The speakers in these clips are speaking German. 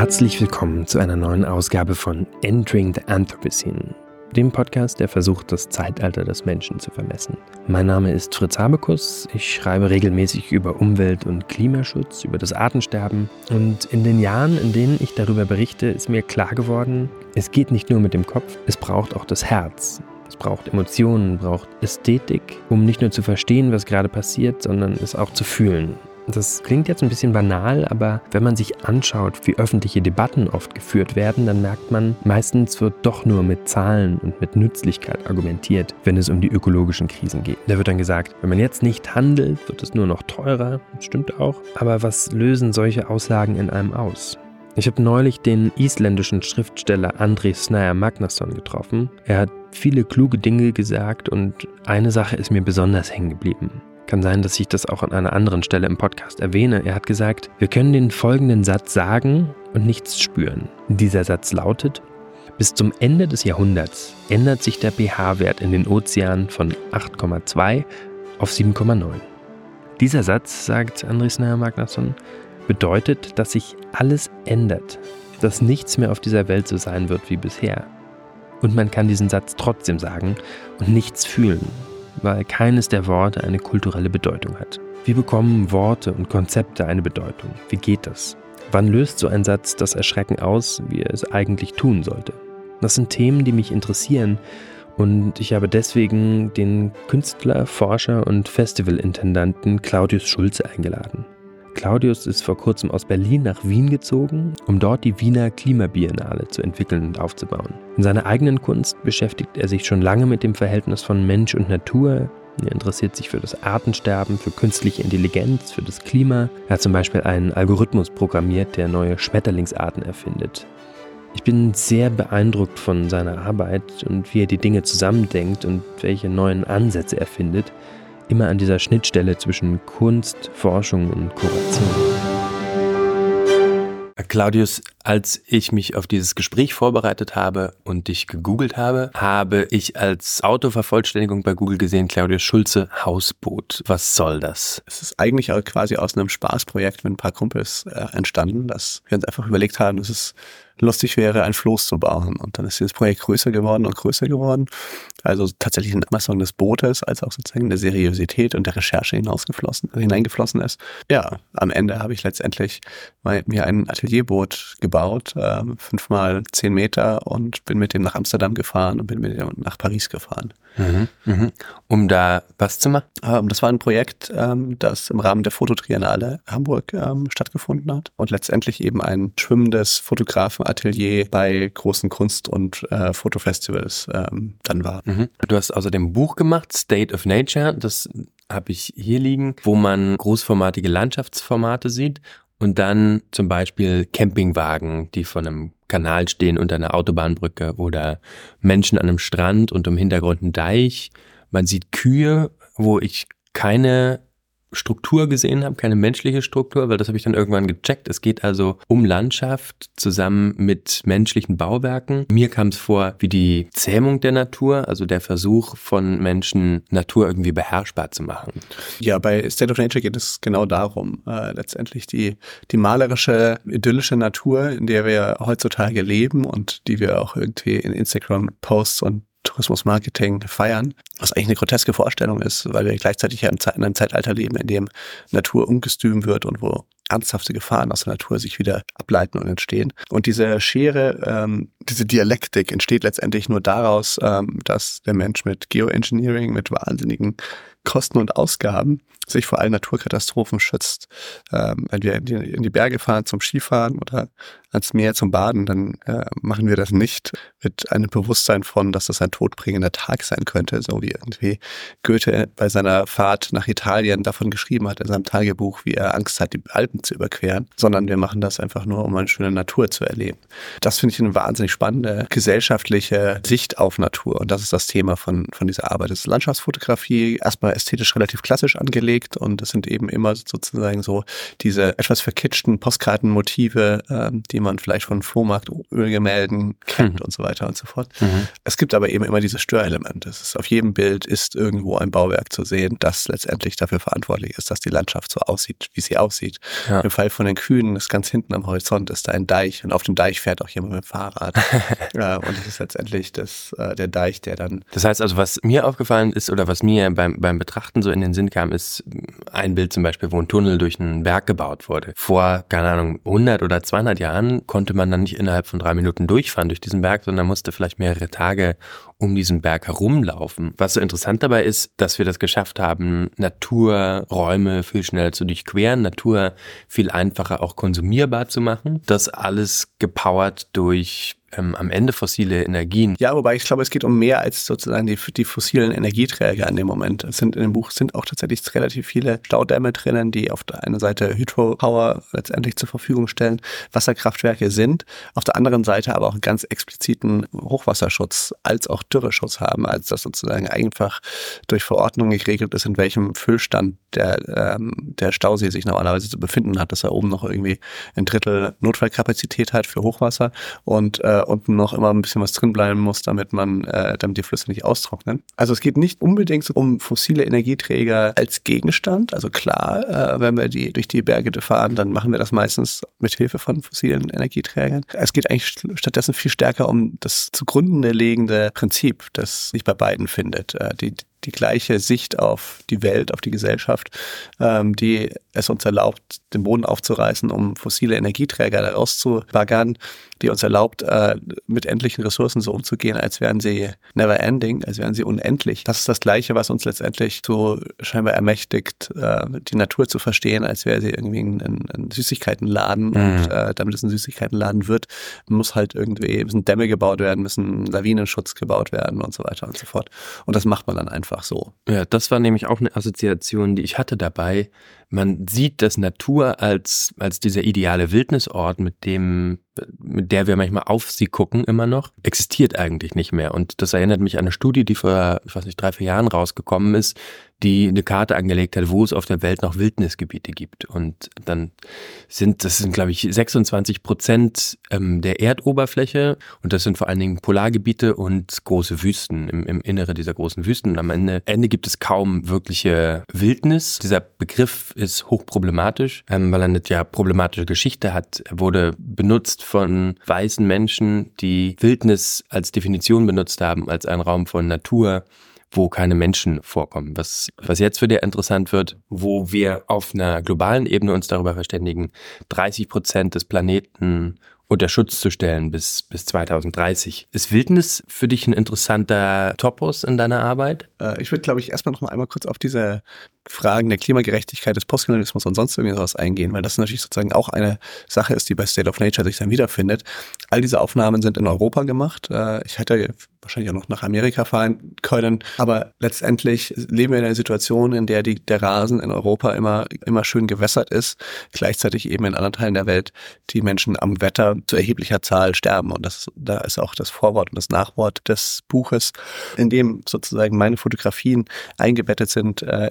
Herzlich willkommen zu einer neuen Ausgabe von Entering the Anthropocene, dem Podcast, der versucht, das Zeitalter des Menschen zu vermessen. Mein Name ist Fritz Habekus, ich schreibe regelmäßig über Umwelt- und Klimaschutz, über das Artensterben und in den Jahren, in denen ich darüber berichte, ist mir klar geworden, es geht nicht nur mit dem Kopf, es braucht auch das Herz. Es braucht Emotionen, braucht Ästhetik, um nicht nur zu verstehen, was gerade passiert, sondern es auch zu fühlen. Das klingt jetzt ein bisschen banal, aber wenn man sich anschaut, wie öffentliche Debatten oft geführt werden, dann merkt man, meistens wird doch nur mit Zahlen und mit Nützlichkeit argumentiert, wenn es um die ökologischen Krisen geht. Da wird dann gesagt, wenn man jetzt nicht handelt, wird es nur noch teurer. Das stimmt auch. Aber was lösen solche Aussagen in einem aus? Ich habe neulich den isländischen Schriftsteller André Snæher Magnusson getroffen. Er hat viele kluge Dinge gesagt und eine Sache ist mir besonders hängen geblieben. Kann sein, dass ich das auch an einer anderen Stelle im Podcast erwähne. Er hat gesagt, wir können den folgenden Satz sagen und nichts spüren. Dieser Satz lautet, bis zum Ende des Jahrhunderts ändert sich der pH-Wert in den Ozeanen von 8,2 auf 7,9. Dieser Satz, sagt Andres Nair Magnusson, bedeutet, dass sich alles ändert, dass nichts mehr auf dieser Welt so sein wird wie bisher. Und man kann diesen Satz trotzdem sagen und nichts fühlen, weil keines der Worte eine kulturelle Bedeutung hat. Wie bekommen Worte und Konzepte eine Bedeutung? Wie geht das? Wann löst so ein Satz das Erschrecken aus, wie er es eigentlich tun sollte? Das sind Themen, die mich interessieren und ich habe deswegen den Künstler, Forscher und Festivalintendanten Claudius Schulze eingeladen. Claudius ist vor kurzem aus Berlin nach Wien gezogen, um dort die Wiener Klimabiennale zu entwickeln und aufzubauen. In seiner eigenen Kunst beschäftigt er sich schon lange mit dem Verhältnis von Mensch und Natur. Er interessiert sich für das Artensterben, für künstliche Intelligenz, für das Klima. Er hat zum Beispiel einen Algorithmus programmiert, der neue Schmetterlingsarten erfindet. Ich bin sehr beeindruckt von seiner Arbeit und wie er die Dinge zusammendenkt und welche neuen Ansätze er findet immer an dieser Schnittstelle zwischen Kunst, Forschung und Kuration. Claudius, als ich mich auf dieses Gespräch vorbereitet habe und dich gegoogelt habe, habe ich als Autovervollständigung bei Google gesehen, Claudius Schulze, Hausboot. Was soll das? Es ist eigentlich auch quasi aus einem Spaßprojekt mit ein paar Kumpels äh, entstanden, dass wir uns einfach überlegt haben, dass es lustig wäre, ein Floß zu bauen. Und dann ist dieses Projekt größer geworden und größer geworden. Also tatsächlich ein Messung des Bootes, als auch sozusagen der Seriosität und der Recherche hinausgeflossen, hineingeflossen ist. Ja, am Ende habe ich letztendlich mir ein Atelierboot gebaut, äh, fünf mal zehn Meter und bin mit dem nach Amsterdam gefahren und bin mit dem nach Paris gefahren. Mhm, mhm. Um da was zu machen? Ähm, das war ein Projekt, ähm, das im Rahmen der Fototriennale Hamburg ähm, stattgefunden hat und letztendlich eben ein schwimmendes Fotografenatelier bei großen Kunst- und äh, Fotofestivals ähm, dann war. Mhm. Du hast außerdem ein Buch gemacht, State of Nature, das habe ich hier liegen, wo man großformatige Landschaftsformate sieht und dann zum Beispiel Campingwagen, die von einem Kanal stehen unter einer Autobahnbrücke oder Menschen an einem Strand und im Hintergrund ein Deich. Man sieht Kühe, wo ich keine Struktur gesehen habe, keine menschliche Struktur, weil das habe ich dann irgendwann gecheckt. Es geht also um Landschaft zusammen mit menschlichen Bauwerken. Mir kam es vor wie die Zähmung der Natur, also der Versuch von Menschen, Natur irgendwie beherrschbar zu machen. Ja, bei State of Nature geht es genau darum, äh, letztendlich die, die malerische, idyllische Natur, in der wir heutzutage leben und die wir auch irgendwie in Instagram-Posts und Tourismusmarketing feiern, was eigentlich eine groteske Vorstellung ist, weil wir gleichzeitig ja in einem Zeitalter leben, in dem Natur ungestüm wird und wo ernsthafte Gefahren aus der Natur sich wieder ableiten und entstehen. Und diese Schere, ähm, diese Dialektik entsteht letztendlich nur daraus, ähm, dass der Mensch mit Geoengineering, mit wahnsinnigen Kosten und Ausgaben sich vor allen Naturkatastrophen schützt. Ähm, wenn wir in die, in die, Berge fahren zum Skifahren oder ans Meer zum Baden, dann äh, machen wir das nicht mit einem Bewusstsein von, dass das ein todbringender Tag sein könnte, so wie irgendwie Goethe bei seiner Fahrt nach Italien davon geschrieben hat in seinem Tagebuch, wie er Angst hat, die Alpen zu überqueren, sondern wir machen das einfach nur, um eine schöne Natur zu erleben. Das finde ich eine wahnsinnig spannende gesellschaftliche Sicht auf Natur und das ist das Thema von, von dieser Arbeit. Das ist Landschaftsfotografie, erstmal ästhetisch relativ klassisch angelegt, gelegt und es sind eben immer sozusagen so diese etwas verkitschten Postkartenmotive, äh, die man vielleicht von Flohmarktölgemälden kennt mhm. und so weiter und so fort. Mhm. Es gibt aber eben immer dieses Störelement. Es ist auf jedem Bild ist irgendwo ein Bauwerk zu sehen, das letztendlich dafür verantwortlich ist, dass die Landschaft so aussieht, wie sie aussieht. Ja. Im Fall von den Kühen ist ganz hinten am Horizont ist da ein Deich und auf dem Deich fährt auch jemand mit dem Fahrrad. ja, und es ist letztendlich das, äh, der Deich, der dann. Das heißt also, was mir aufgefallen ist oder was mir beim, beim Betrachten so in den Sinn kam, ist ein Bild zum Beispiel, wo ein Tunnel durch einen Berg gebaut wurde. Vor, keine Ahnung, 100 oder 200 Jahren konnte man dann nicht innerhalb von drei Minuten durchfahren durch diesen Berg, sondern musste vielleicht mehrere Tage um diesen Berg herumlaufen. Was so interessant dabei ist, dass wir das geschafft haben, Naturräume viel schneller zu durchqueren, Natur viel einfacher auch konsumierbar zu machen. Das alles gepowert durch ähm, am Ende fossile Energien. Ja, wobei ich glaube, es geht um mehr als sozusagen die, die fossilen Energieträger in dem Moment. Es sind in dem Buch sind auch tatsächlich relativ viele Staudämme drinnen, die auf der einen Seite Hydropower letztendlich zur Verfügung stellen, Wasserkraftwerke sind, auf der anderen Seite aber auch einen ganz expliziten Hochwasserschutz als auch Dürreschutz haben, als das sozusagen einfach durch Verordnung geregelt ist, in welchem Füllstand der, ähm, der Stausee sich normalerweise zu befinden hat, dass er oben noch irgendwie ein Drittel Notfallkapazität hat für Hochwasser und äh, unten noch immer ein bisschen was drin bleiben muss, damit man, äh, damit die Flüsse nicht austrocknen. Also es geht nicht unbedingt um fossile Energieträger als Gegenstand. Also klar, äh, wenn wir die durch die Berge fahren, dann machen wir das meistens mit Hilfe von fossilen Energieträgern. Es geht eigentlich stattdessen viel stärker um das zugrunde legende Prinzip, das sich bei beiden findet. Äh, die, die gleiche Sicht auf die Welt, auf die Gesellschaft, ähm, die es uns erlaubt, den Boden aufzureißen, um fossile Energieträger daraus zu baggern, die uns erlaubt, äh, mit endlichen Ressourcen so umzugehen, als wären sie never ending, als wären sie unendlich. Das ist das Gleiche, was uns letztendlich so scheinbar ermächtigt, äh, die Natur zu verstehen, als wäre sie irgendwie ein, ein Süßigkeitenladen. Mhm. Und äh, damit es ein Süßigkeitenladen wird, muss halt irgendwie, müssen Dämme gebaut werden, müssen Lawinenschutz gebaut werden und so weiter und so fort. Und das macht man dann einfach so. Ja, das war nämlich auch eine Assoziation, die ich hatte dabei. Man sieht das Natur als, als dieser ideale Wildnisort, mit dem mit der wir manchmal auf sie gucken immer noch, existiert eigentlich nicht mehr. Und das erinnert mich an eine Studie, die vor, ich weiß nicht, drei, vier Jahren rausgekommen ist, die eine Karte angelegt hat, wo es auf der Welt noch Wildnisgebiete gibt. Und dann sind, das sind, glaube ich, 26 Prozent ähm, der Erdoberfläche. Und das sind vor allen Dingen Polargebiete und große Wüsten im, im Innere dieser großen Wüsten. Und am Ende, Ende gibt es kaum wirkliche Wildnis. Dieser Begriff ist hochproblematisch, ähm, weil er eine ja problematische Geschichte hat. Er wurde benutzt von weißen Menschen, die Wildnis als Definition benutzt haben, als einen Raum von Natur, wo keine Menschen vorkommen. Was, was jetzt für dir interessant wird, wo wir auf einer globalen Ebene uns darüber verständigen, 30 Prozent des Planeten unter Schutz zu stellen bis, bis 2030. Ist Wildnis für dich ein interessanter Topos in deiner Arbeit? Äh, ich würde, glaube ich, erstmal noch mal einmal kurz auf diese Fragen der Klimagerechtigkeit, des Postkolonialismus und sonst irgendwas eingehen, weil das natürlich sozusagen auch eine Sache ist, die bei State of Nature sich dann wiederfindet. All diese Aufnahmen sind in Europa gemacht. Äh, ich hätte wahrscheinlich auch noch nach Amerika fahren können. Aber letztendlich leben wir in einer Situation, in der die, der Rasen in Europa immer, immer schön gewässert ist. Gleichzeitig eben in anderen Teilen der Welt die Menschen am Wetter zu erheblicher Zahl sterben. Und das, da ist auch das Vorwort und das Nachwort des Buches, in dem sozusagen meine Fotografien eingebettet sind äh,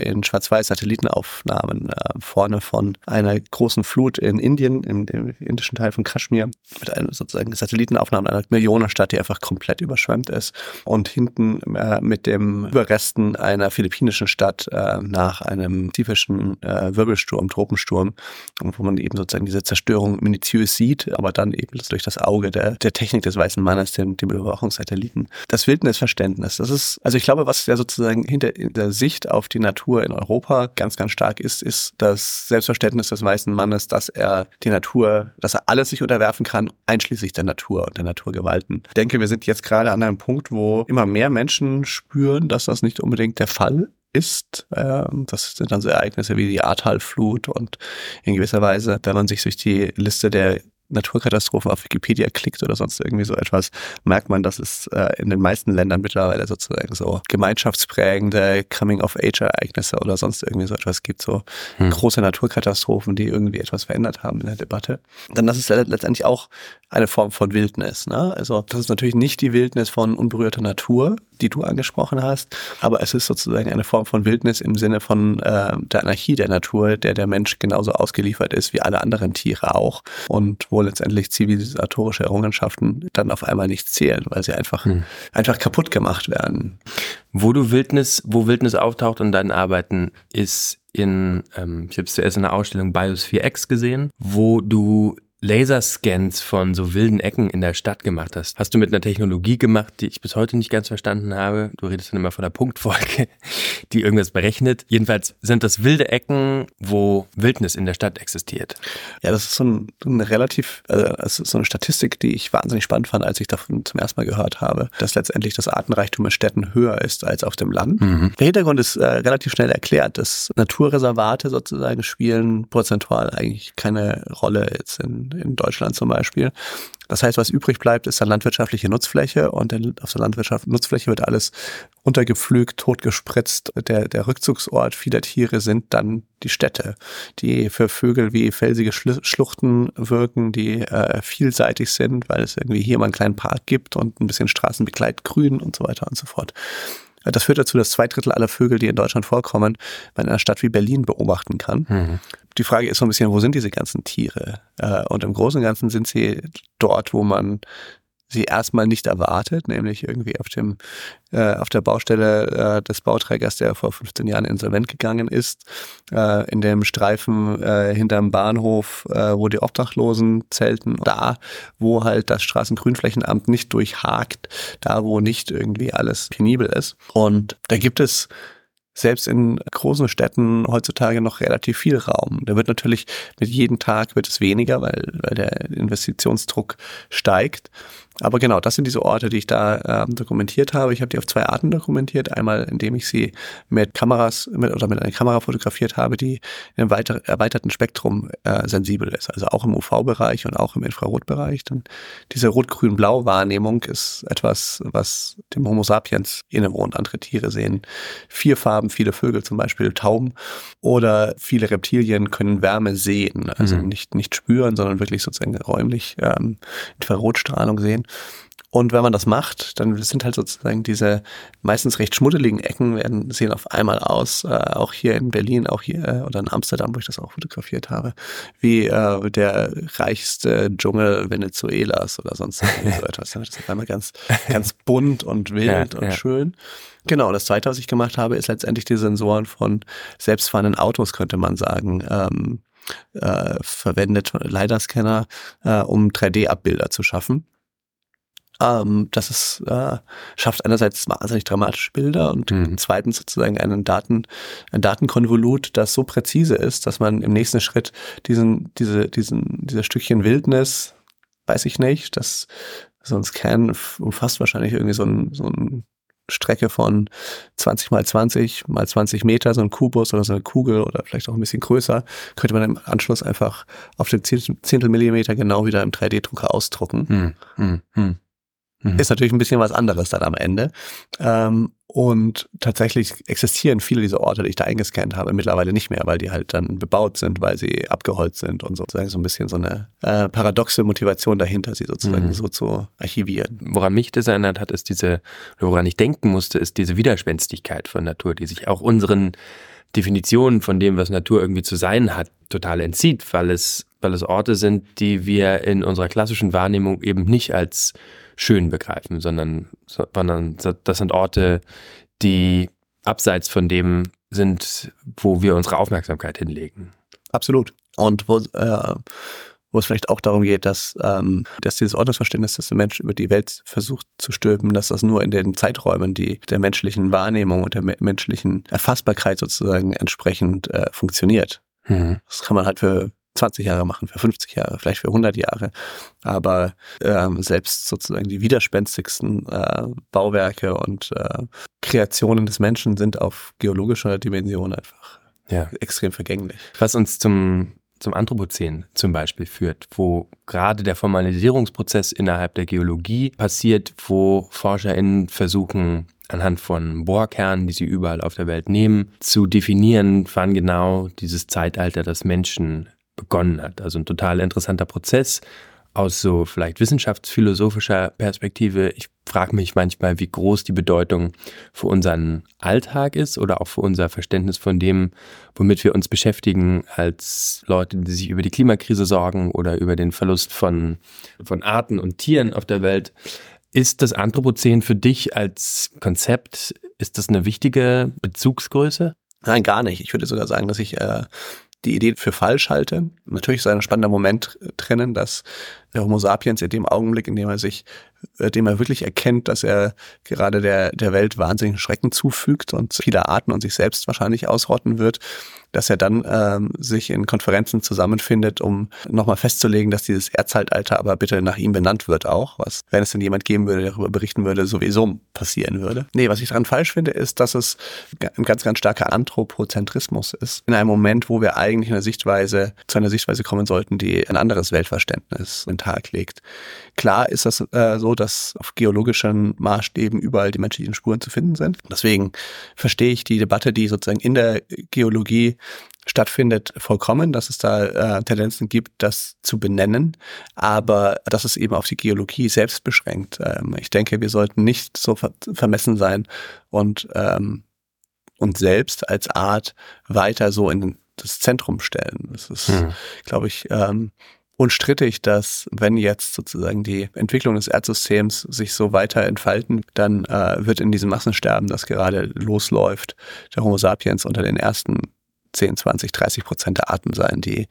in Schwarz-Weiß-Satellitenaufnahmen äh, vorne von einer großen Flut in Indien, im, im indischen Teil von Kaschmir, mit einer sozusagen Satellitenaufnahmen einer Millionenstadt, die einfach komplett überschwemmt ist und hinten äh, mit dem Überresten einer philippinischen Stadt äh, nach einem tiefischen äh, Wirbelsturm, Tropensturm, wo man eben sozusagen diese Zerstörung minutiös sieht, aber dann eben durch das Auge der, der Technik des weißen Mannes, dem, dem Überwachungssatelliten. Das Wildnisverständnis, das ist, also ich glaube, was ja sozusagen hinter der Sicht auf die Natur in Europa ganz, ganz stark ist, ist das Selbstverständnis des weißen Mannes, dass er die Natur, dass er alles sich unterwerfen kann, einschließlich der Natur und der Naturgewalten. Ich denke, wir sind jetzt gerade an einem Punkt, Punkt, wo immer mehr Menschen spüren, dass das nicht unbedingt der Fall ist. Ähm, das sind dann so Ereignisse wie die Ahrtalflut und in gewisser Weise, wenn man sich durch die Liste der Naturkatastrophen auf Wikipedia klickt oder sonst irgendwie so etwas, merkt man, dass es äh, in den meisten Ländern mittlerweile sozusagen so gemeinschaftsprägende Coming-of-Age-Ereignisse oder sonst irgendwie so etwas gibt, so hm. große Naturkatastrophen, die irgendwie etwas verändert haben in der Debatte. Dann das ist letztendlich auch eine Form von Wildnis. Ne? Also das ist natürlich nicht die Wildnis von unberührter Natur, die du angesprochen hast, aber es ist sozusagen eine Form von Wildnis im Sinne von äh, der Anarchie der Natur, der der Mensch genauso ausgeliefert ist wie alle anderen Tiere auch und wo letztendlich zivilisatorische Errungenschaften dann auf einmal nicht zählen, weil sie einfach, hm. einfach kaputt gemacht werden. Wo du Wildnis, wo Wildnis auftaucht in deinen Arbeiten, ist in, ähm, ich habe es zuerst in der Ausstellung Bios 4X gesehen, wo du Laserscans von so wilden Ecken in der Stadt gemacht hast. Hast du mit einer Technologie gemacht, die ich bis heute nicht ganz verstanden habe. Du redest dann immer von der Punktfolge, die irgendwas berechnet. Jedenfalls sind das wilde Ecken, wo Wildnis in der Stadt existiert. Ja, das ist so ein, ein relativ, also das ist so eine Statistik, die ich wahnsinnig spannend fand, als ich davon zum ersten Mal gehört habe, dass letztendlich das Artenreichtum in Städten höher ist als auf dem Land. Mhm. Der Hintergrund ist äh, relativ schnell erklärt, dass Naturreservate sozusagen spielen prozentual eigentlich keine Rolle jetzt in in, Deutschland zum Beispiel. Das heißt, was übrig bleibt, ist dann landwirtschaftliche Nutzfläche und auf der Landwirtschaft Nutzfläche wird alles untergepflügt, totgespritzt. Der, der Rückzugsort vieler Tiere sind dann die Städte, die für Vögel wie felsige Schluchten wirken, die äh, vielseitig sind, weil es irgendwie hier mal einen kleinen Park gibt und ein bisschen Straßenbegleitgrün und so weiter und so fort. Das führt dazu, dass zwei Drittel aller Vögel, die in Deutschland vorkommen, man in einer Stadt wie Berlin beobachten kann. Mhm. Die Frage ist so ein bisschen, wo sind diese ganzen Tiere? Äh, und im Großen und Ganzen sind sie dort, wo man sie erstmal nicht erwartet, nämlich irgendwie auf dem äh, auf der Baustelle äh, des Bauträgers, der vor 15 Jahren insolvent gegangen ist, äh, in dem Streifen äh, hinterm Bahnhof, äh, wo die Obdachlosen zelten, da, wo halt das Straßengrünflächenamt nicht durchhakt, da, wo nicht irgendwie alles penibel ist. Und da gibt es selbst in großen Städten heutzutage noch relativ viel Raum. Da wird natürlich mit jedem Tag wird es weniger, weil, weil der Investitionsdruck steigt. Aber genau, das sind diese Orte, die ich da ähm, dokumentiert habe. Ich habe die auf zwei Arten dokumentiert. Einmal, indem ich sie mit Kameras mit, oder mit einer Kamera fotografiert habe, die in einem weiter, erweiterten Spektrum äh, sensibel ist. Also auch im UV-Bereich und auch im Infrarotbereich. Denn diese Rot-Grün-Blau-Wahrnehmung ist etwas, was dem Homo sapiens innewohnt. Andere Tiere sehen vier Farben, viele Vögel zum Beispiel, Tauben oder viele Reptilien können Wärme sehen. Also mhm. nicht, nicht spüren, sondern wirklich sozusagen räumlich ähm, Infrarotstrahlung sehen. Und wenn man das macht, dann sind halt sozusagen diese meistens recht schmuddeligen Ecken werden sehen auf einmal aus, äh, auch hier in Berlin, auch hier äh, oder in Amsterdam, wo ich das auch fotografiert habe, wie äh, der reichste Dschungel Venezuelas oder sonst so etwas. Das ist auf einmal ganz, ganz bunt und wild ja, und ja. schön. Genau, das zweite, was ich gemacht habe, ist letztendlich die Sensoren von selbstfahrenden Autos, könnte man sagen. Ähm, äh, verwendet LiDAR-Scanner, äh, um 3D-Abbilder zu schaffen. Ähm, das ist, äh, schafft einerseits wahnsinnig dramatische Bilder und mhm. zweitens sozusagen einen Daten, ein Datenkonvolut, das so präzise ist, dass man im nächsten Schritt diesen, diese, diesen, dieser Stückchen Wildnis, weiß ich nicht, das so ein Scan umfasst wahrscheinlich irgendwie so ein, so ein Strecke von 20 mal 20 mal 20 Meter, so ein Kubus oder so eine Kugel oder vielleicht auch ein bisschen größer, könnte man im Anschluss einfach auf den Zehntel Millimeter genau wieder im 3D-Drucker ausdrucken. Hm, hm, hm. Mhm. Ist natürlich ein bisschen was anderes dann am Ende. Ähm, und tatsächlich existieren viele dieser Orte, die ich da eingescannt habe, mittlerweile nicht mehr, weil die halt dann bebaut sind, weil sie abgeholzt sind und sozusagen so ein bisschen so eine äh, paradoxe Motivation dahinter, sie sozusagen mhm. so zu archivieren. Woran mich das erinnert hat, ist diese, woran ich denken musste, ist diese Widerspenstigkeit von Natur, die sich auch unseren Definitionen von dem, was Natur irgendwie zu sein hat, total entzieht, weil es, weil es Orte sind, die wir in unserer klassischen Wahrnehmung eben nicht als schön begreifen, sondern, sondern das sind Orte, die abseits von dem sind, wo wir unsere Aufmerksamkeit hinlegen. Absolut. Und wo, äh, wo es vielleicht auch darum geht, dass, ähm, dass dieses Ordnungsverständnis, das der Mensch über die Welt versucht zu stülpen, dass das nur in den Zeiträumen, die der menschlichen Wahrnehmung und der me menschlichen Erfassbarkeit sozusagen entsprechend äh, funktioniert. Mhm. Das kann man halt für 20 Jahre machen, für 50 Jahre, vielleicht für 100 Jahre. Aber ähm, selbst sozusagen die widerspenstigsten äh, Bauwerke und äh, Kreationen des Menschen sind auf geologischer Dimension einfach ja. extrem vergänglich. Was uns zum zum Anthropozän zum Beispiel führt, wo gerade der Formalisierungsprozess innerhalb der Geologie passiert, wo ForscherInnen versuchen, anhand von Bohrkernen, die sie überall auf der Welt nehmen, zu definieren, wann genau dieses Zeitalter des Menschen begonnen hat. Also ein total interessanter Prozess aus so vielleicht wissenschaftsphilosophischer Perspektive. Ich frage mich manchmal, wie groß die Bedeutung für unseren Alltag ist oder auch für unser Verständnis von dem, womit wir uns beschäftigen als Leute, die sich über die Klimakrise sorgen oder über den Verlust von, von Arten und Tieren auf der Welt. Ist das Anthropozän für dich als Konzept, ist das eine wichtige Bezugsgröße? Nein, gar nicht. Ich würde sogar sagen, dass ich äh, die Idee für falsch halte. Natürlich ist ein spannender Moment drinnen, dass der Homo sapiens in dem Augenblick, in dem er sich, äh, dem er wirklich erkennt, dass er gerade der, der Welt wahnsinnigen Schrecken zufügt und viele Arten und sich selbst wahrscheinlich ausrotten wird, dass er dann ähm, sich in Konferenzen zusammenfindet, um nochmal festzulegen, dass dieses Erdzeitalter aber bitte nach ihm benannt wird auch, was, wenn es denn jemand geben würde, der darüber berichten würde, sowieso passieren würde. Nee, was ich daran falsch finde, ist, dass es ein ganz, ganz starker Anthropozentrismus ist. In einem Moment, wo wir eigentlich eine Sichtweise, zu einer Sichtweise kommen sollten, die ein anderes Weltverständnis in den Tag legt. Klar ist das äh, so, dass auf geologischen Maßstäben überall die menschlichen Spuren zu finden sind. Deswegen verstehe ich die Debatte, die sozusagen in der Geologie stattfindet, vollkommen, dass es da äh, Tendenzen gibt, das zu benennen, aber das ist eben auf die Geologie selbst beschränkt. Ähm, ich denke, wir sollten nicht so ver vermessen sein und ähm, uns selbst als Art weiter so in das Zentrum stellen. Das ist, hm. glaube ich, ähm, unstrittig, dass wenn jetzt sozusagen die Entwicklung des Erdsystems sich so weiter entfalten, dann äh, wird in diesem Massensterben, das gerade losläuft, der Homo sapiens unter den ersten 10, 20, 30 Prozent der Arten sein, die,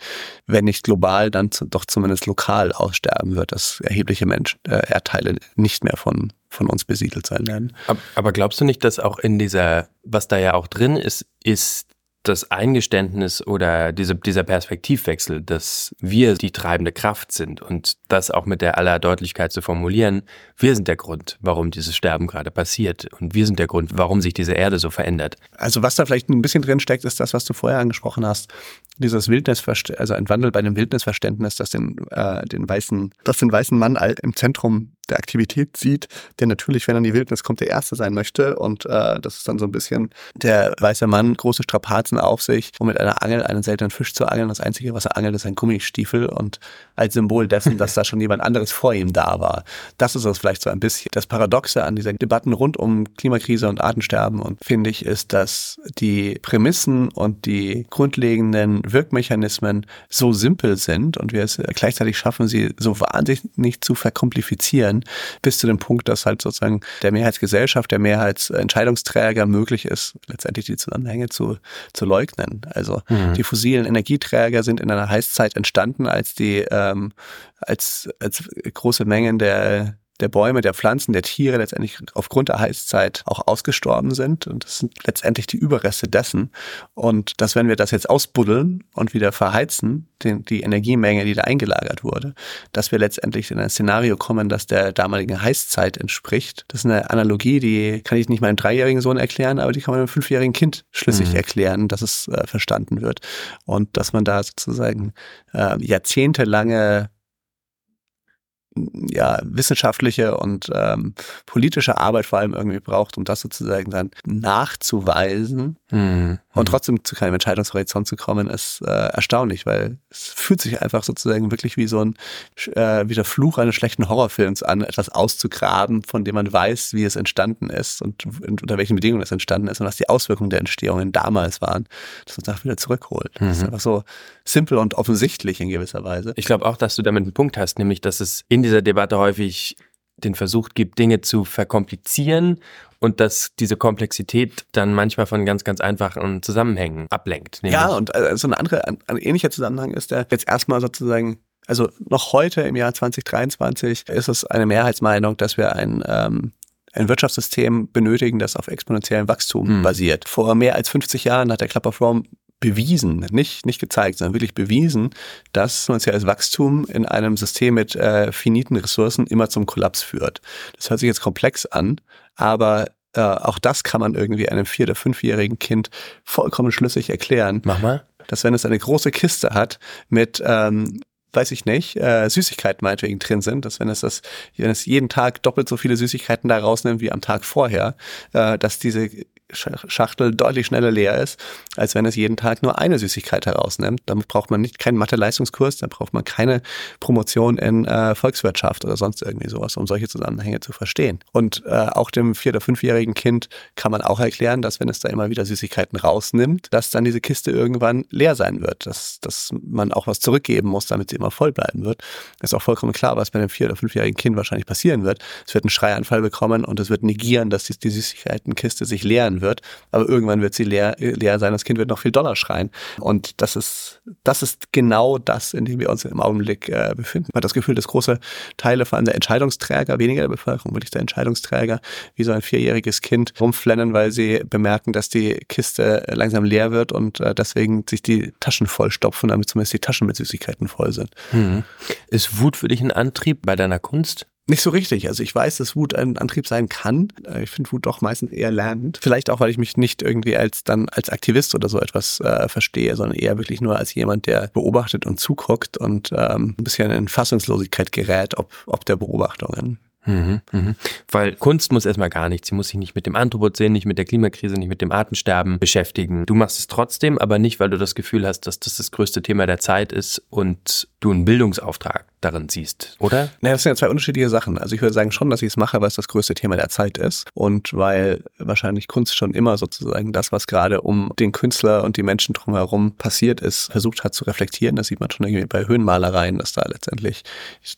wenn nicht global, dann zu, doch zumindest lokal aussterben wird, dass erhebliche Menschen, äh, Erdteile nicht mehr von, von uns besiedelt sein werden. Aber glaubst du nicht, dass auch in dieser, was da ja auch drin ist, ist das Eingeständnis oder diese, dieser Perspektivwechsel, dass wir die treibende Kraft sind und das auch mit der aller Deutlichkeit zu formulieren, wir sind der Grund, warum dieses Sterben gerade passiert und wir sind der Grund, warum sich diese Erde so verändert. Also was da vielleicht ein bisschen drin steckt, ist das, was du vorher angesprochen hast, dieses Wildnisverständnis, also ein Wandel bei dem Wildnisverständnis, das den, äh, den weißen, das den weißen Mann im Zentrum der Aktivität sieht, der natürlich, wenn er in die Wildnis kommt, der Erste sein möchte. Und äh, das ist dann so ein bisschen der weiße Mann, große Strapazen auf sich, um mit einer Angel einen seltenen Fisch zu angeln. Das Einzige, was er angelt, ist ein Gummistiefel und als Symbol dessen, dass da schon jemand anderes vor ihm da war. Das ist das vielleicht so ein bisschen. Das Paradoxe an dieser Debatten rund um Klimakrise und Artensterben und finde ich, ist, dass die Prämissen und die grundlegenden Wirkmechanismen so simpel sind und wir es gleichzeitig schaffen, sie so wahnsinnig zu verkomplizieren, sein, bis zu dem Punkt, dass halt sozusagen der Mehrheitsgesellschaft, der Mehrheitsentscheidungsträger möglich ist, letztendlich die Zusammenhänge zu, zu leugnen. Also mhm. die fossilen Energieträger sind in einer Heißzeit entstanden, als die ähm, als, als große Mengen der der Bäume, der Pflanzen, der Tiere letztendlich aufgrund der Heißzeit auch ausgestorben sind. Und das sind letztendlich die Überreste dessen. Und dass, wenn wir das jetzt ausbuddeln und wieder verheizen, den, die Energiemenge, die da eingelagert wurde, dass wir letztendlich in ein Szenario kommen, das der damaligen Heißzeit entspricht. Das ist eine Analogie, die kann ich nicht meinem dreijährigen Sohn erklären, aber die kann man einem fünfjährigen Kind schlüssig mhm. erklären, dass es äh, verstanden wird. Und dass man da sozusagen äh, jahrzehntelange ja, wissenschaftliche und ähm, politische Arbeit vor allem irgendwie braucht, um das sozusagen dann nachzuweisen mhm. und trotzdem zu keinem Entscheidungshorizont zu kommen, ist äh, erstaunlich, weil es fühlt sich einfach sozusagen wirklich wie so ein äh, wie der Fluch eines schlechten Horrorfilms an, etwas auszugraben, von dem man weiß, wie es entstanden ist und unter welchen Bedingungen es entstanden ist und was die Auswirkungen der Entstehungen damals waren, dass man es wieder zurückholt. Mhm. Das ist mhm. einfach so simpel und offensichtlich in gewisser Weise. Ich glaube auch, dass du damit einen Punkt hast, nämlich dass es in dieser Debatte häufig den Versuch gibt, Dinge zu verkomplizieren und dass diese Komplexität dann manchmal von ganz, ganz einfachen Zusammenhängen ablenkt. Ja, und äh, so ein anderer, ein, ein ähnlicher Zusammenhang ist der jetzt erstmal sozusagen also noch heute im Jahr 2023 ist es eine Mehrheitsmeinung, dass wir ein, ähm, ein Wirtschaftssystem benötigen, das auf exponentiellem Wachstum hm. basiert. Vor mehr als 50 Jahren hat der Club of Rome bewiesen, nicht, nicht gezeigt, sondern wirklich bewiesen, dass finanzielles Wachstum in einem System mit äh, finiten Ressourcen immer zum Kollaps führt. Das hört sich jetzt komplex an, aber äh, auch das kann man irgendwie einem vier- oder fünfjährigen Kind vollkommen schlüssig erklären. Mach mal. Dass wenn es eine große Kiste hat mit ähm, weiß ich nicht, äh, Süßigkeiten meinetwegen drin sind, dass wenn es das, wenn es jeden Tag doppelt so viele Süßigkeiten da rausnimmt wie am Tag vorher, äh, dass diese Schachtel deutlich schneller leer ist, als wenn es jeden Tag nur eine Süßigkeit herausnimmt. Damit braucht man nicht keinen Mathe-Leistungskurs, da braucht man keine Promotion in äh, Volkswirtschaft oder sonst irgendwie sowas, um solche Zusammenhänge zu verstehen. Und äh, auch dem vier- oder fünfjährigen Kind kann man auch erklären, dass wenn es da immer wieder Süßigkeiten rausnimmt, dass dann diese Kiste irgendwann leer sein wird, dass, dass man auch was zurückgeben muss, damit sie immer voll bleiben wird. Ist auch vollkommen klar, was bei dem vier- oder fünfjährigen Kind wahrscheinlich passieren wird. Es wird einen Schreianfall bekommen und es wird negieren, dass die, die Süßigkeitenkiste sich leeren wird. Aber irgendwann wird sie leer, leer sein. Das Kind wird noch viel doller schreien. Und das ist, das ist genau das, in dem wir uns im Augenblick äh, befinden. Man hat das Gefühl, dass große Teile vor allem der Entscheidungsträger, weniger der Bevölkerung, wirklich der Entscheidungsträger, wie so ein vierjähriges Kind rumflennen, weil sie bemerken, dass die Kiste langsam leer wird und äh, deswegen sich die Taschen vollstopfen, damit zumindest die Taschen mit Süßigkeiten voll sind. Hm. Ist Wut für dich ein Antrieb bei deiner Kunst? Nicht so richtig. Also ich weiß, dass Wut ein Antrieb sein kann. Äh, ich finde Wut doch meistens eher lernend. Vielleicht auch, weil ich mich nicht irgendwie als dann als Aktivist oder so etwas äh, verstehe, sondern eher wirklich nur als jemand, der beobachtet und zuguckt und ähm, ein bisschen in Fassungslosigkeit gerät, ob, ob der Beobachtungen. Mhm, mhm. Weil Kunst muss erstmal gar nichts. Sie muss sich nicht mit dem Anthropozän, nicht mit der Klimakrise, nicht mit dem Artensterben beschäftigen. Du machst es trotzdem, aber nicht, weil du das Gefühl hast, dass das das größte Thema der Zeit ist und du einen Bildungsauftrag darin siehst, oder? Naja, das sind ja zwei unterschiedliche Sachen. Also ich würde sagen schon, dass ich es mache, weil es das größte Thema der Zeit ist und weil wahrscheinlich Kunst schon immer sozusagen das, was gerade um den Künstler und die Menschen drumherum passiert ist, versucht hat zu reflektieren. Das sieht man schon irgendwie bei Höhenmalereien, dass da letztendlich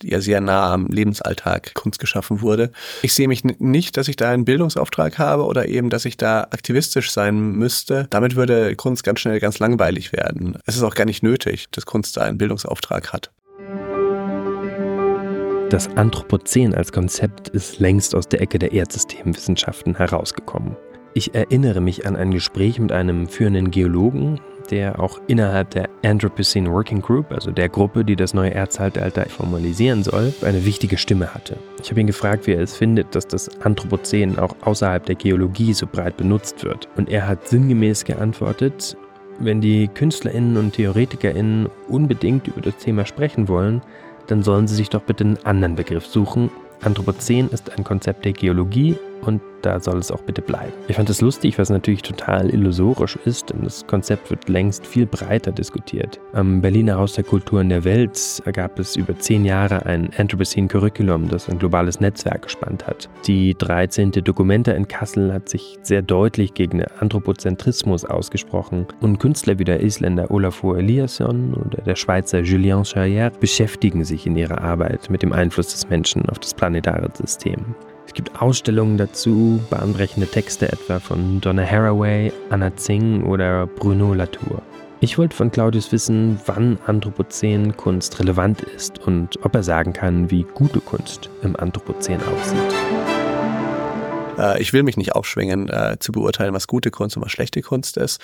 ja sehr nah am Lebensalltag Kunst geschaffen wurde. Ich sehe mich nicht, dass ich da einen Bildungsauftrag habe oder eben, dass ich da aktivistisch sein müsste. Damit würde Kunst ganz schnell ganz langweilig werden. Es ist auch gar nicht nötig, dass Kunst da einen Bildungsauftrag hat. Das Anthropozän als Konzept ist längst aus der Ecke der Erdsystemwissenschaften herausgekommen. Ich erinnere mich an ein Gespräch mit einem führenden Geologen, der auch innerhalb der Anthropocene Working Group, also der Gruppe, die das neue Erdzeitalter formalisieren soll, eine wichtige Stimme hatte. Ich habe ihn gefragt, wie er es findet, dass das Anthropozän auch außerhalb der Geologie so breit benutzt wird. Und er hat sinngemäß geantwortet, wenn die KünstlerInnen und TheoretikerInnen unbedingt über das Thema sprechen wollen, dann sollen sie sich doch bitte einen anderen Begriff suchen. Anthropozän ist ein Konzept der Geologie und da soll es auch bitte bleiben. Ich fand es lustig, was natürlich total illusorisch ist, denn das Konzept wird längst viel breiter diskutiert. Am Berliner Haus der Kulturen der Welt ergab es über zehn Jahre ein Anthropocene Curriculum, das ein globales Netzwerk gespannt hat. Die 13. Dokumenta in Kassel hat sich sehr deutlich gegen den Anthropozentrismus ausgesprochen und Künstler wie der Isländer Olafur Eliasson oder der Schweizer Julien Charrière beschäftigen sich in ihrer Arbeit mit dem Einfluss des Menschen auf das planetare System. Es gibt Ausstellungen dazu, bahnbrechende Texte etwa von Donna Haraway, Anna Zing oder Bruno Latour. Ich wollte von Claudius wissen, wann Anthropozän Kunst relevant ist und ob er sagen kann, wie gute Kunst im Anthropozän aussieht. Äh, ich will mich nicht aufschwingen, äh, zu beurteilen, was gute Kunst und was schlechte Kunst ist.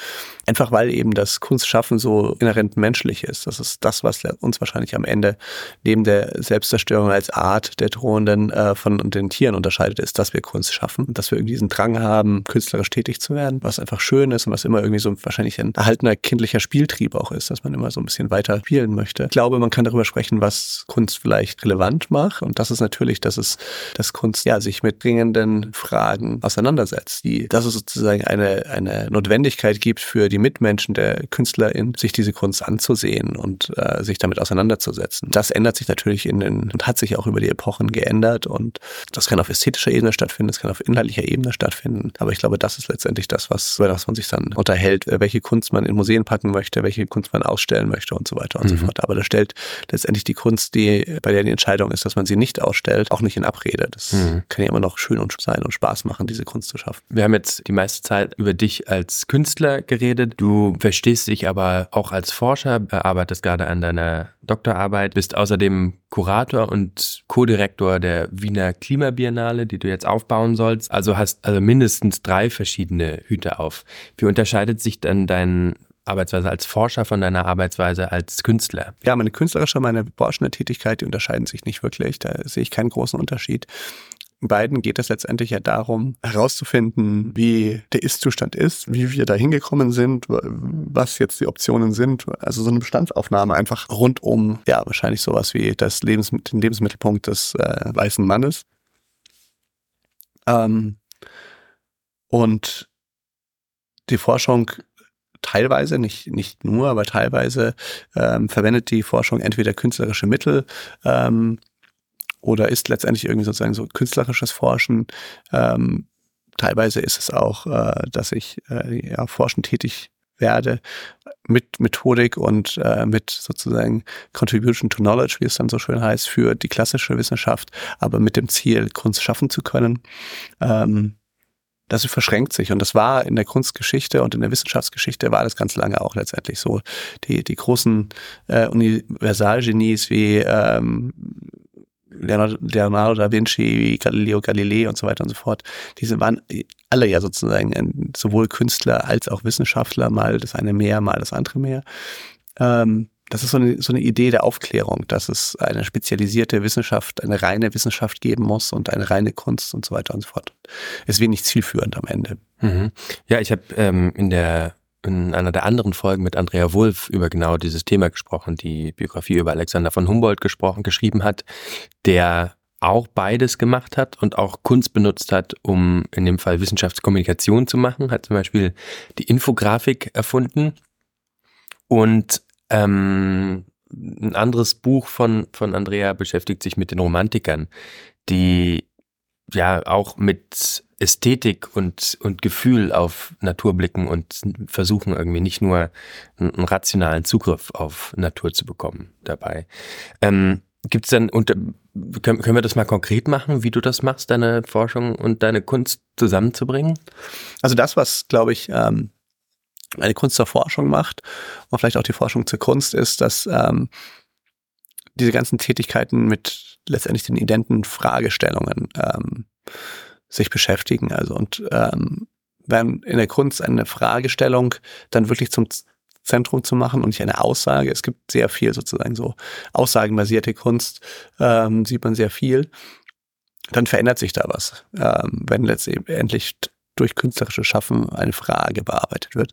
Einfach weil eben das Kunstschaffen so inhärent menschlich ist. Das ist das, was uns wahrscheinlich am Ende neben der Selbstzerstörung als Art der Drohenden äh, von den Tieren unterscheidet, ist, dass wir Kunst schaffen. Dass wir irgendwie diesen Drang haben, künstlerisch tätig zu werden, was einfach schön ist und was immer irgendwie so wahrscheinlich ein erhaltener kindlicher Spieltrieb auch ist, dass man immer so ein bisschen weiter spielen möchte. Ich glaube, man kann darüber sprechen, was Kunst vielleicht relevant macht. Und das ist natürlich, dass es, dass Kunst ja sich mit dringenden Fragen Fragen auseinandersetzt, die, dass es sozusagen eine, eine Notwendigkeit gibt für die Mitmenschen der Künstlerin, sich diese Kunst anzusehen und äh, sich damit auseinanderzusetzen. Das ändert sich natürlich in den, und hat sich auch über die Epochen geändert und das kann auf ästhetischer Ebene stattfinden, das kann auf inhaltlicher Ebene stattfinden. Aber ich glaube, das ist letztendlich das, was, über das man sich dann unterhält, äh, welche Kunst man in Museen packen möchte, welche Kunst man ausstellen möchte und so weiter und mhm. so fort. Aber das stellt letztendlich die Kunst, die, bei der die Entscheidung ist, dass man sie nicht ausstellt, auch nicht in Abrede. Das mhm. kann ja immer noch schön und sein und Spaß Spaß machen, diese Kunst zu schaffen. Wir haben jetzt die meiste Zeit über dich als Künstler geredet. Du verstehst dich aber auch als Forscher, arbeitest gerade an deiner Doktorarbeit, bist außerdem Kurator und Co-Direktor der Wiener Klimabiennale, die du jetzt aufbauen sollst. Also hast also mindestens drei verschiedene Hüte auf. Wie unterscheidet sich dann dein Arbeitsweise als Forscher von deiner Arbeitsweise als Künstler? Ja, meine künstlerische, meine forschende Tätigkeit, die unterscheiden sich nicht wirklich. Da sehe ich keinen großen Unterschied beiden geht es letztendlich ja darum, herauszufinden, wie der Ist-Zustand ist, wie wir da hingekommen sind, was jetzt die Optionen sind. Also so eine Bestandsaufnahme einfach rund um, ja, wahrscheinlich sowas wie das Lebens den Lebensmittelpunkt des äh, weißen Mannes. Ähm, und die Forschung teilweise, nicht, nicht nur, aber teilweise ähm, verwendet die Forschung entweder künstlerische Mittel, ähm, oder ist letztendlich irgendwie sozusagen so künstlerisches Forschen. Ähm, teilweise ist es auch, äh, dass ich äh, ja, forschend tätig werde mit Methodik und äh, mit sozusagen Contribution to Knowledge, wie es dann so schön heißt, für die klassische Wissenschaft, aber mit dem Ziel, Kunst schaffen zu können. Ähm, das verschränkt sich. Und das war in der Kunstgeschichte und in der Wissenschaftsgeschichte war das ganz lange auch letztendlich so. Die, die großen äh, Universalgenies wie ähm, Leonardo, da Vinci, Galileo Galilei und so weiter und so fort, diese waren alle ja sozusagen sowohl Künstler als auch Wissenschaftler, mal das eine mehr, mal das andere mehr. Ähm, das ist so eine, so eine Idee der Aufklärung, dass es eine spezialisierte Wissenschaft, eine reine Wissenschaft geben muss und eine reine Kunst und so weiter und so fort. Es wenig zielführend am Ende. Mhm. Ja, ich habe ähm, in der in einer der anderen Folgen mit Andrea Wulff über genau dieses Thema gesprochen, die Biografie über Alexander von Humboldt gesprochen, geschrieben hat, der auch beides gemacht hat und auch Kunst benutzt hat, um in dem Fall Wissenschaftskommunikation zu machen, hat zum Beispiel die Infografik erfunden. Und ähm, ein anderes Buch von, von Andrea beschäftigt sich mit den Romantikern, die ja auch mit Ästhetik und, und Gefühl auf Natur blicken und versuchen irgendwie nicht nur einen, rationalen Zugriff auf Natur zu bekommen dabei. Ähm, Gibt es dann, und können, können wir das mal konkret machen, wie du das machst, deine Forschung und deine Kunst zusammenzubringen? Also das, was, glaube ich, ähm, eine Kunst zur Forschung macht und vielleicht auch die Forschung zur Kunst ist, dass ähm, diese ganzen Tätigkeiten mit letztendlich den identen Fragestellungen ähm, sich beschäftigen. Also und ähm, wenn in der Kunst eine Fragestellung dann wirklich zum Zentrum zu machen und nicht eine Aussage. Es gibt sehr viel sozusagen so aussagenbasierte Kunst, ähm, sieht man sehr viel. Dann verändert sich da was, ähm, wenn letztendlich durch künstlerische Schaffen eine Frage bearbeitet wird.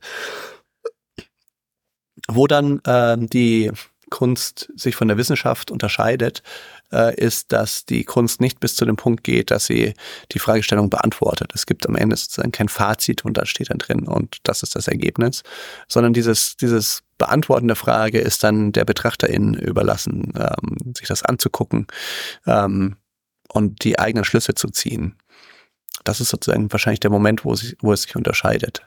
Wo dann ähm, die Kunst sich von der Wissenschaft unterscheidet, äh, ist, dass die Kunst nicht bis zu dem Punkt geht, dass sie die Fragestellung beantwortet. Es gibt am Ende sozusagen kein Fazit und da steht dann drin und das ist das Ergebnis, sondern dieses, dieses Beantworten der Frage ist dann der Betrachterin überlassen, ähm, sich das anzugucken ähm, und die eigenen Schlüsse zu ziehen das ist sozusagen wahrscheinlich der Moment, wo, sie, wo es sich unterscheidet.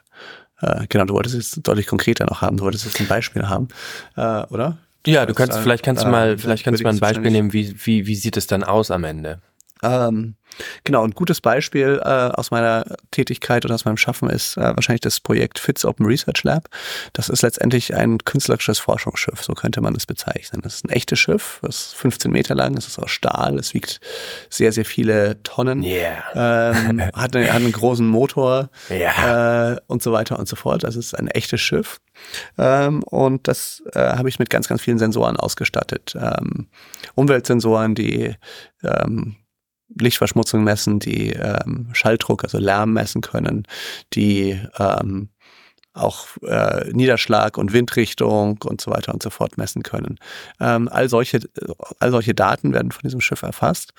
Äh, genau, du wolltest es deutlich konkreter noch haben, du wolltest jetzt ein Beispiel haben, äh, oder? Ja, du kannst, vielleicht kannst du mal, vielleicht kannst du mal ein Beispiel nehmen, wie, wie, wie sieht es dann aus am Ende? Ähm, genau, ein gutes Beispiel äh, aus meiner Tätigkeit oder aus meinem Schaffen ist äh, wahrscheinlich das Projekt FITS Open Research Lab. Das ist letztendlich ein künstlerisches Forschungsschiff, so könnte man es bezeichnen. Das ist ein echtes Schiff, das ist 15 Meter lang, es ist aus Stahl, es wiegt sehr, sehr viele Tonnen, yeah. ähm, hat, eine, hat einen großen Motor yeah. äh, und so weiter und so fort. Das ist ein echtes Schiff. Ähm, und das äh, habe ich mit ganz, ganz vielen Sensoren ausgestattet. Ähm, Umweltsensoren, die ähm, Lichtverschmutzung messen, die ähm, Schalldruck, also Lärm messen können, die ähm, auch äh, Niederschlag und Windrichtung und so weiter und so fort messen können. Ähm, all, solche, all solche Daten werden von diesem Schiff erfasst.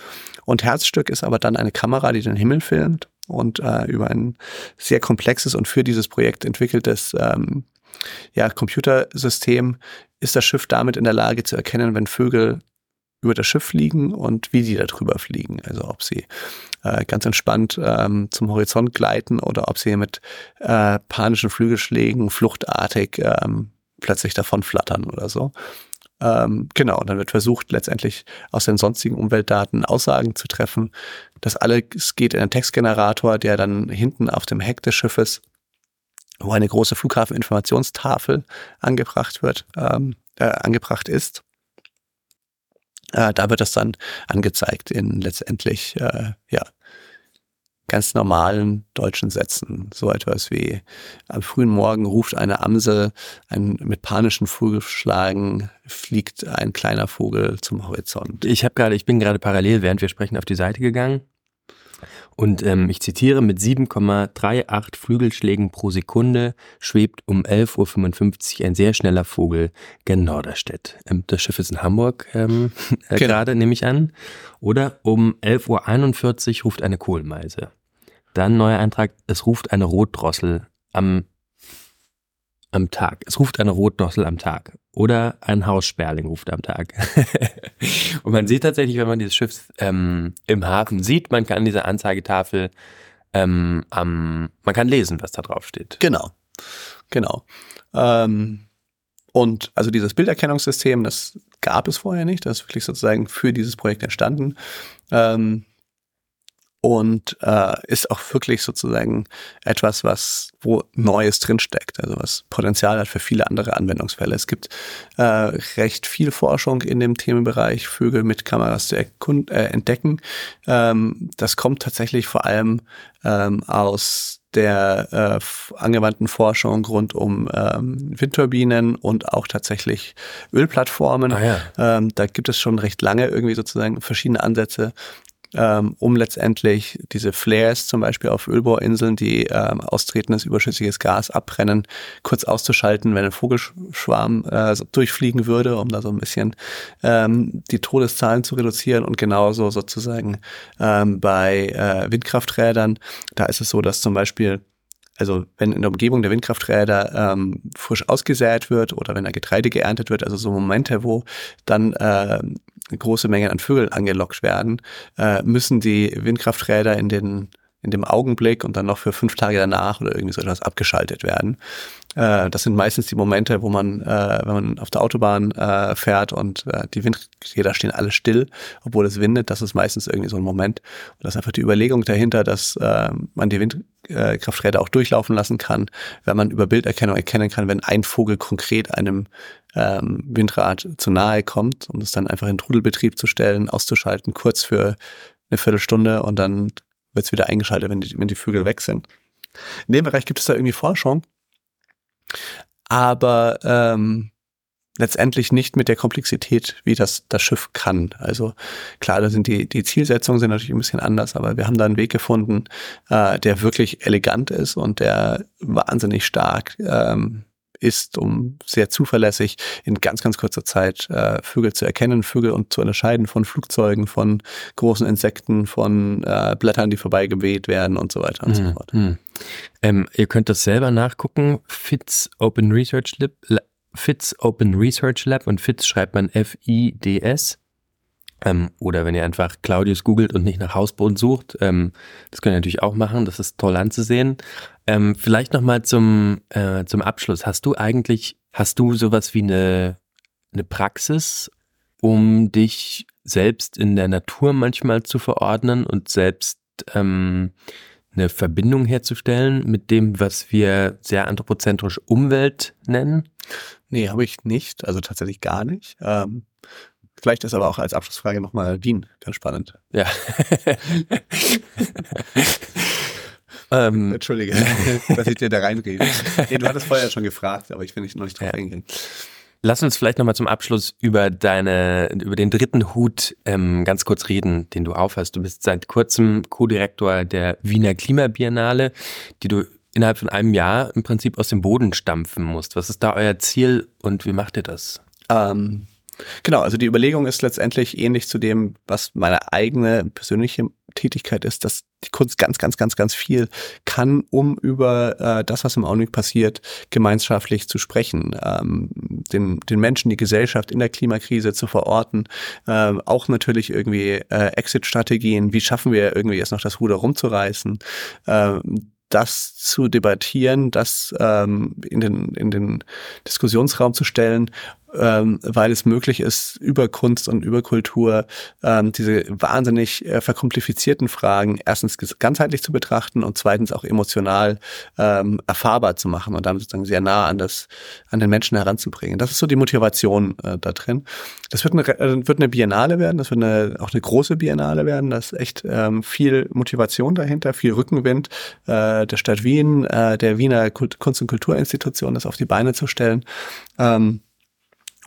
Und Herzstück ist aber dann eine Kamera, die den Himmel filmt und äh, über ein sehr komplexes und für dieses Projekt entwickeltes ähm, ja, Computersystem ist das Schiff damit in der Lage zu erkennen, wenn Vögel über das Schiff fliegen und wie sie darüber fliegen. Also ob sie äh, ganz entspannt ähm, zum Horizont gleiten oder ob sie mit äh, panischen Flügelschlägen fluchtartig ähm, plötzlich davon flattern oder so. Ähm, genau, und dann wird versucht, letztendlich aus den sonstigen Umweltdaten Aussagen zu treffen. Das alles geht in einen Textgenerator, der dann hinten auf dem Heck des Schiffes, wo eine große Flughafeninformationstafel angebracht wird, ähm, äh, angebracht ist äh, da wird das dann angezeigt in letztendlich, äh, ja, ganz normalen deutschen Sätzen. So etwas wie am frühen Morgen ruft eine Amsel, ein, mit panischen Vogelschlagen fliegt ein kleiner Vogel zum Horizont. Ich habe gerade, ich bin gerade parallel, während wir sprechen, auf die Seite gegangen und ähm, ich zitiere, mit 7,38 Flügelschlägen pro Sekunde schwebt um 11.55 Uhr ein sehr schneller Vogel gen Norderstedt. Ähm, das Schiff ist in Hamburg ähm, äh, genau. gerade, nehme ich an. Oder um 11.41 Uhr ruft eine Kohlmeise. Dann neuer Eintrag, es ruft eine Rotdrossel am am Tag. Es ruft eine Rotdossel am Tag. Oder ein Haussperling ruft am Tag. und man sieht tatsächlich, wenn man dieses Schiff ähm, im Hafen sieht, man kann diese Anzeigetafel ähm, am, man kann lesen, was da drauf steht. Genau, genau. Ähm, und also dieses Bilderkennungssystem, das gab es vorher nicht. Das ist wirklich sozusagen für dieses Projekt entstanden. Ähm, und äh, ist auch wirklich sozusagen etwas, was wo Neues drinsteckt, also was Potenzial hat für viele andere Anwendungsfälle. Es gibt äh, recht viel Forschung in dem Themenbereich Vögel mit Kameras zu äh, entdecken. Ähm, das kommt tatsächlich vor allem ähm, aus der äh, angewandten Forschung rund um ähm, Windturbinen und auch tatsächlich Ölplattformen. Ah, ja. ähm, da gibt es schon recht lange irgendwie sozusagen verschiedene Ansätze, ähm, um letztendlich diese Flares zum Beispiel auf Ölbohrinseln, die ähm, austretendes überschüssiges Gas abbrennen, kurz auszuschalten, wenn ein Vogelschwarm äh, durchfliegen würde, um da so ein bisschen ähm, die Todeszahlen zu reduzieren und genauso sozusagen ähm, bei äh, Windkrafträdern, da ist es so, dass zum Beispiel also wenn in der Umgebung der Windkrafträder ähm, frisch ausgesät wird oder wenn da Getreide geerntet wird, also so Momente, wo dann äh, große Mengen an Vögeln angelockt werden, äh, müssen die Windkrafträder in den in dem Augenblick und dann noch für fünf Tage danach oder irgendwie so etwas abgeschaltet werden. Äh, das sind meistens die Momente, wo man, äh, wenn man auf der Autobahn äh, fährt und äh, die Windräder stehen alle still, obwohl es windet, das ist meistens irgendwie so ein Moment. Und das ist einfach die Überlegung dahinter, dass äh, man die Windkrafträder auch durchlaufen lassen kann, wenn man über Bilderkennung erkennen kann, wenn ein Vogel konkret einem ähm, Windrad zu nahe kommt, um es dann einfach in Trudelbetrieb zu stellen, auszuschalten, kurz für eine Viertelstunde und dann wird es wieder eingeschaltet, wenn die, wenn die Vögel weg sind. In dem Bereich gibt es da irgendwie Forschung, aber ähm, letztendlich nicht mit der Komplexität, wie das das Schiff kann. Also klar, da sind die, die Zielsetzungen sind natürlich ein bisschen anders, aber wir haben da einen Weg gefunden, äh, der wirklich elegant ist und der wahnsinnig stark ähm, ist, um sehr zuverlässig in ganz, ganz kurzer Zeit äh, Vögel zu erkennen, Vögel und zu unterscheiden von Flugzeugen, von großen Insekten, von äh, Blättern, die vorbeigeweht werden und so weiter und mhm. so fort. Mhm. Ähm, ihr könnt das selber nachgucken. FITS Open Research Lab, FITS Open Research Lab und FITS schreibt man F-I-D-S. Ähm, oder wenn ihr einfach Claudius googelt und nicht nach Hausboden sucht, ähm, das könnt ihr natürlich auch machen, das ist toll anzusehen. Ähm, vielleicht nochmal zum, äh, zum Abschluss. Hast du eigentlich, hast du sowas wie eine, eine Praxis, um dich selbst in der Natur manchmal zu verordnen und selbst ähm, eine Verbindung herzustellen mit dem, was wir sehr anthropozentrisch Umwelt nennen? Nee, habe ich nicht, also tatsächlich gar nicht. Ähm, Vielleicht ist aber auch als Abschlussfrage nochmal Wien ganz spannend. Ja. ähm, Entschuldige, dass ich dir da reinrede. Nee, du hattest vorher schon gefragt, aber ich will nicht noch nicht drauf ja. eingehen. Lass uns vielleicht nochmal zum Abschluss über deine, über den dritten Hut ähm, ganz kurz reden, den du aufhast. Du bist seit kurzem Co-Direktor der Wiener Klimabiennale, die du innerhalb von einem Jahr im Prinzip aus dem Boden stampfen musst. Was ist da euer Ziel und wie macht ihr das? Ähm, Genau, also die Überlegung ist letztendlich ähnlich zu dem, was meine eigene persönliche Tätigkeit ist, dass die Kunst ganz, ganz, ganz, ganz viel kann, um über äh, das, was im Augenblick passiert, gemeinschaftlich zu sprechen, ähm, den, den Menschen, die Gesellschaft in der Klimakrise zu verorten, äh, auch natürlich irgendwie äh, Exit-Strategien, wie schaffen wir irgendwie jetzt noch das Ruder rumzureißen, äh, das zu debattieren, das ähm, in, den, in den Diskussionsraum zu stellen ähm, weil es möglich ist, über Kunst und über Kultur ähm, diese wahnsinnig äh, verkomplifizierten Fragen erstens ganzheitlich zu betrachten und zweitens auch emotional ähm, erfahrbar zu machen und damit sozusagen sehr nah an das an den Menschen heranzubringen. Das ist so die Motivation äh, da drin. Das wird eine, äh, wird eine Biennale werden, das wird eine, auch eine große Biennale werden. Da ist echt ähm, viel Motivation dahinter, viel Rückenwind äh, der Stadt Wien, äh, der Wiener Kult Kunst- und Kulturinstitution, das auf die Beine zu stellen. Ähm,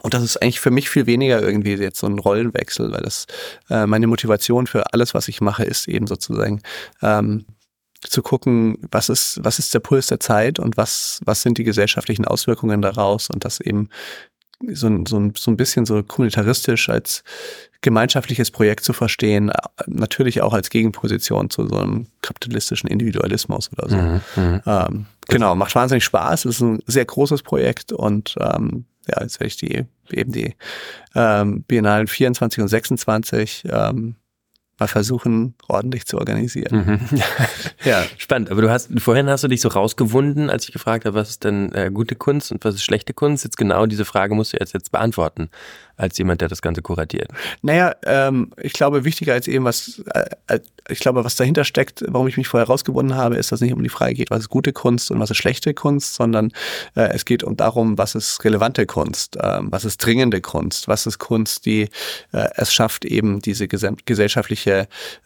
und das ist eigentlich für mich viel weniger irgendwie jetzt so ein Rollenwechsel, weil das äh, meine Motivation für alles, was ich mache, ist eben sozusagen ähm, zu gucken, was ist, was ist der Puls der Zeit und was, was sind die gesellschaftlichen Auswirkungen daraus und das eben so, ein so, ein so ein bisschen so kommunitaristisch als gemeinschaftliches Projekt zu verstehen, äh, natürlich auch als Gegenposition zu so einem kapitalistischen Individualismus oder so. Mhm, mhm. ähm, genau, macht wahnsinnig Spaß, ist ein sehr großes Projekt und ähm, ja, jetzt werde ich die eben die ähm, Biennalen 24 und 26 ähm, mal versuchen, ordentlich zu organisieren. Mhm. ja, spannend. Aber du hast, vorhin hast du dich so rausgewunden, als ich gefragt habe, was ist denn äh, gute Kunst und was ist schlechte Kunst? Jetzt genau diese Frage musst du jetzt, jetzt beantworten, als jemand, der das Ganze kuratiert. Naja, ähm, ich glaube, wichtiger als eben was, äh, ich glaube, was dahinter steckt, warum ich mich vorher rausgewunden habe, ist, dass es nicht um die Frage geht, was ist gute Kunst und was ist schlechte Kunst, sondern äh, es geht um darum, was ist relevante Kunst, äh, was ist dringende Kunst, was ist Kunst, die äh, es schafft, eben diese gesellschaftliche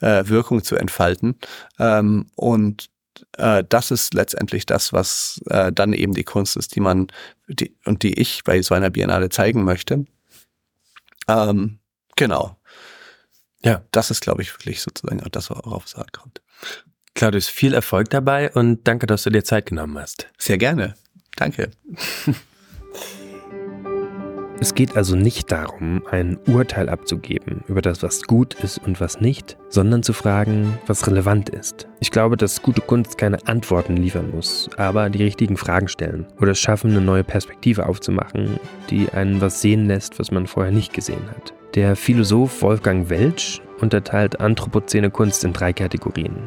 äh, Wirkung zu entfalten. Ähm, und äh, das ist letztendlich das, was äh, dann eben die Kunst ist, die man die, und die ich bei so einer Biennale zeigen möchte. Ähm, genau. Ja. Das ist, glaube ich, wirklich sozusagen auch das, worauf es ankommt. Claudius, viel Erfolg dabei und danke, dass du dir Zeit genommen hast. Sehr gerne. Danke. Es geht also nicht darum, ein Urteil abzugeben über das, was gut ist und was nicht, sondern zu fragen, was relevant ist. Ich glaube, dass gute Kunst keine Antworten liefern muss, aber die richtigen Fragen stellen oder es schaffen, eine neue Perspektive aufzumachen, die einen was sehen lässt, was man vorher nicht gesehen hat. Der Philosoph Wolfgang Welsch unterteilt anthropozäne Kunst in drei Kategorien.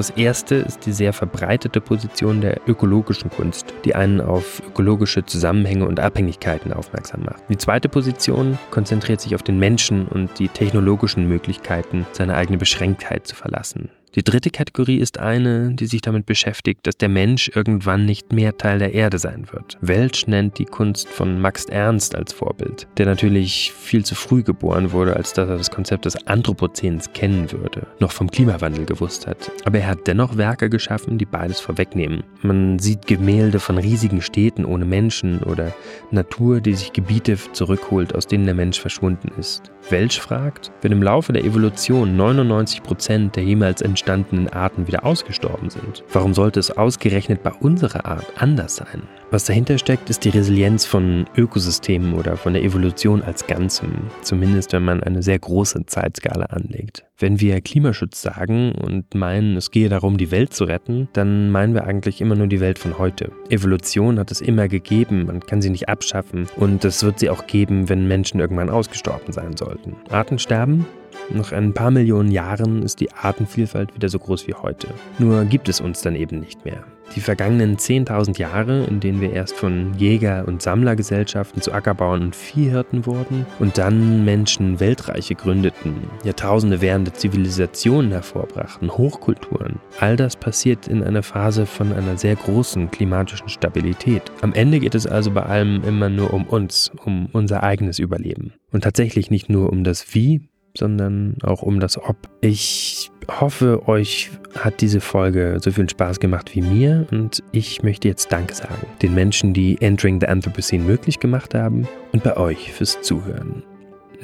Das erste ist die sehr verbreitete Position der ökologischen Kunst, die einen auf ökologische Zusammenhänge und Abhängigkeiten aufmerksam macht. Die zweite Position konzentriert sich auf den Menschen und die technologischen Möglichkeiten, seine eigene Beschränktheit zu verlassen. Die dritte Kategorie ist eine, die sich damit beschäftigt, dass der Mensch irgendwann nicht mehr Teil der Erde sein wird. Welsch nennt die Kunst von Max Ernst als Vorbild, der natürlich viel zu früh geboren wurde, als dass er das Konzept des Anthropozäns kennen würde, noch vom Klimawandel gewusst hat. Aber er hat dennoch Werke geschaffen, die beides vorwegnehmen. Man sieht Gemälde von riesigen Städten ohne Menschen oder Natur, die sich Gebiete zurückholt, aus denen der Mensch verschwunden ist. Welsch fragt, wenn im Laufe der Evolution 99 Prozent der jemals entstandenen Arten wieder ausgestorben sind. Warum sollte es ausgerechnet bei unserer Art anders sein? Was dahinter steckt, ist die Resilienz von Ökosystemen oder von der Evolution als Ganzem, zumindest wenn man eine sehr große Zeitskala anlegt. Wenn wir Klimaschutz sagen und meinen, es gehe darum, die Welt zu retten, dann meinen wir eigentlich immer nur die Welt von heute. Evolution hat es immer gegeben, man kann sie nicht abschaffen und es wird sie auch geben, wenn Menschen irgendwann ausgestorben sein sollten. Artensterben? Nach ein paar Millionen Jahren ist die Artenvielfalt wieder so groß wie heute. Nur gibt es uns dann eben nicht mehr. Die vergangenen 10.000 Jahre, in denen wir erst von Jäger- und Sammlergesellschaften zu Ackerbauern und Viehhirten wurden und dann Menschen Weltreiche gründeten, Jahrtausende währende Zivilisationen hervorbrachten, Hochkulturen, all das passiert in einer Phase von einer sehr großen klimatischen Stabilität. Am Ende geht es also bei allem immer nur um uns, um unser eigenes Überleben. Und tatsächlich nicht nur um das Wie, sondern auch um das Ob. Ich hoffe, euch hat diese Folge so viel Spaß gemacht wie mir und ich möchte jetzt Danke sagen. Den Menschen, die Entering the Anthropocene möglich gemacht haben und bei euch fürs Zuhören.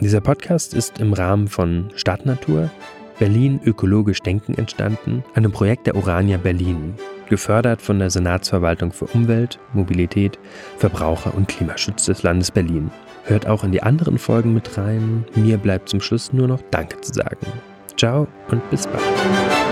Dieser Podcast ist im Rahmen von Stadtnatur Berlin Ökologisch Denken entstanden, einem Projekt der Urania Berlin, gefördert von der Senatsverwaltung für Umwelt, Mobilität, Verbraucher und Klimaschutz des Landes Berlin. Hört auch in die anderen Folgen mit rein. Mir bleibt zum Schluss nur noch Danke zu sagen. Ciao und bis bald.